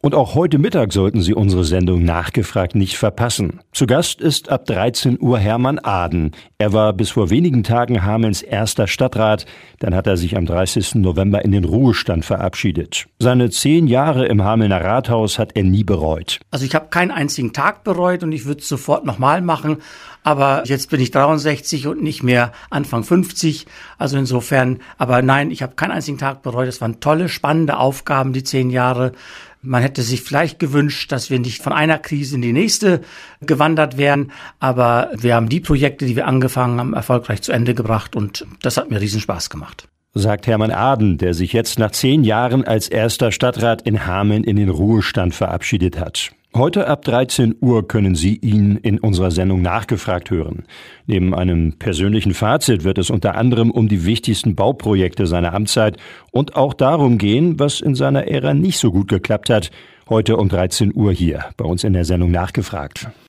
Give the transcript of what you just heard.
Und auch heute Mittag sollten Sie unsere Sendung nachgefragt nicht verpassen. Zu Gast ist ab 13 Uhr Hermann Aden. Er war bis vor wenigen Tagen Hamelns erster Stadtrat. Dann hat er sich am 30. November in den Ruhestand verabschiedet. Seine zehn Jahre im Hamelner Rathaus hat er nie bereut. Also ich habe keinen einzigen Tag bereut und ich würde es sofort nochmal machen. Aber jetzt bin ich 63 und nicht mehr Anfang 50. Also insofern, aber nein, ich habe keinen einzigen Tag bereut. Es waren tolle, spannende Aufgaben, die zehn Jahre. Man hätte sich vielleicht gewünscht, dass wir nicht von einer Krise in die nächste gewandert wären, aber wir haben die Projekte, die wir angefangen haben, erfolgreich zu Ende gebracht und das hat mir riesen Spaß gemacht sagt Hermann Aden, der sich jetzt nach zehn Jahren als erster Stadtrat in Hameln in den Ruhestand verabschiedet hat. Heute ab 13 Uhr können Sie ihn in unserer Sendung nachgefragt hören. Neben einem persönlichen Fazit wird es unter anderem um die wichtigsten Bauprojekte seiner Amtszeit und auch darum gehen, was in seiner Ära nicht so gut geklappt hat. Heute um 13 Uhr hier bei uns in der Sendung nachgefragt.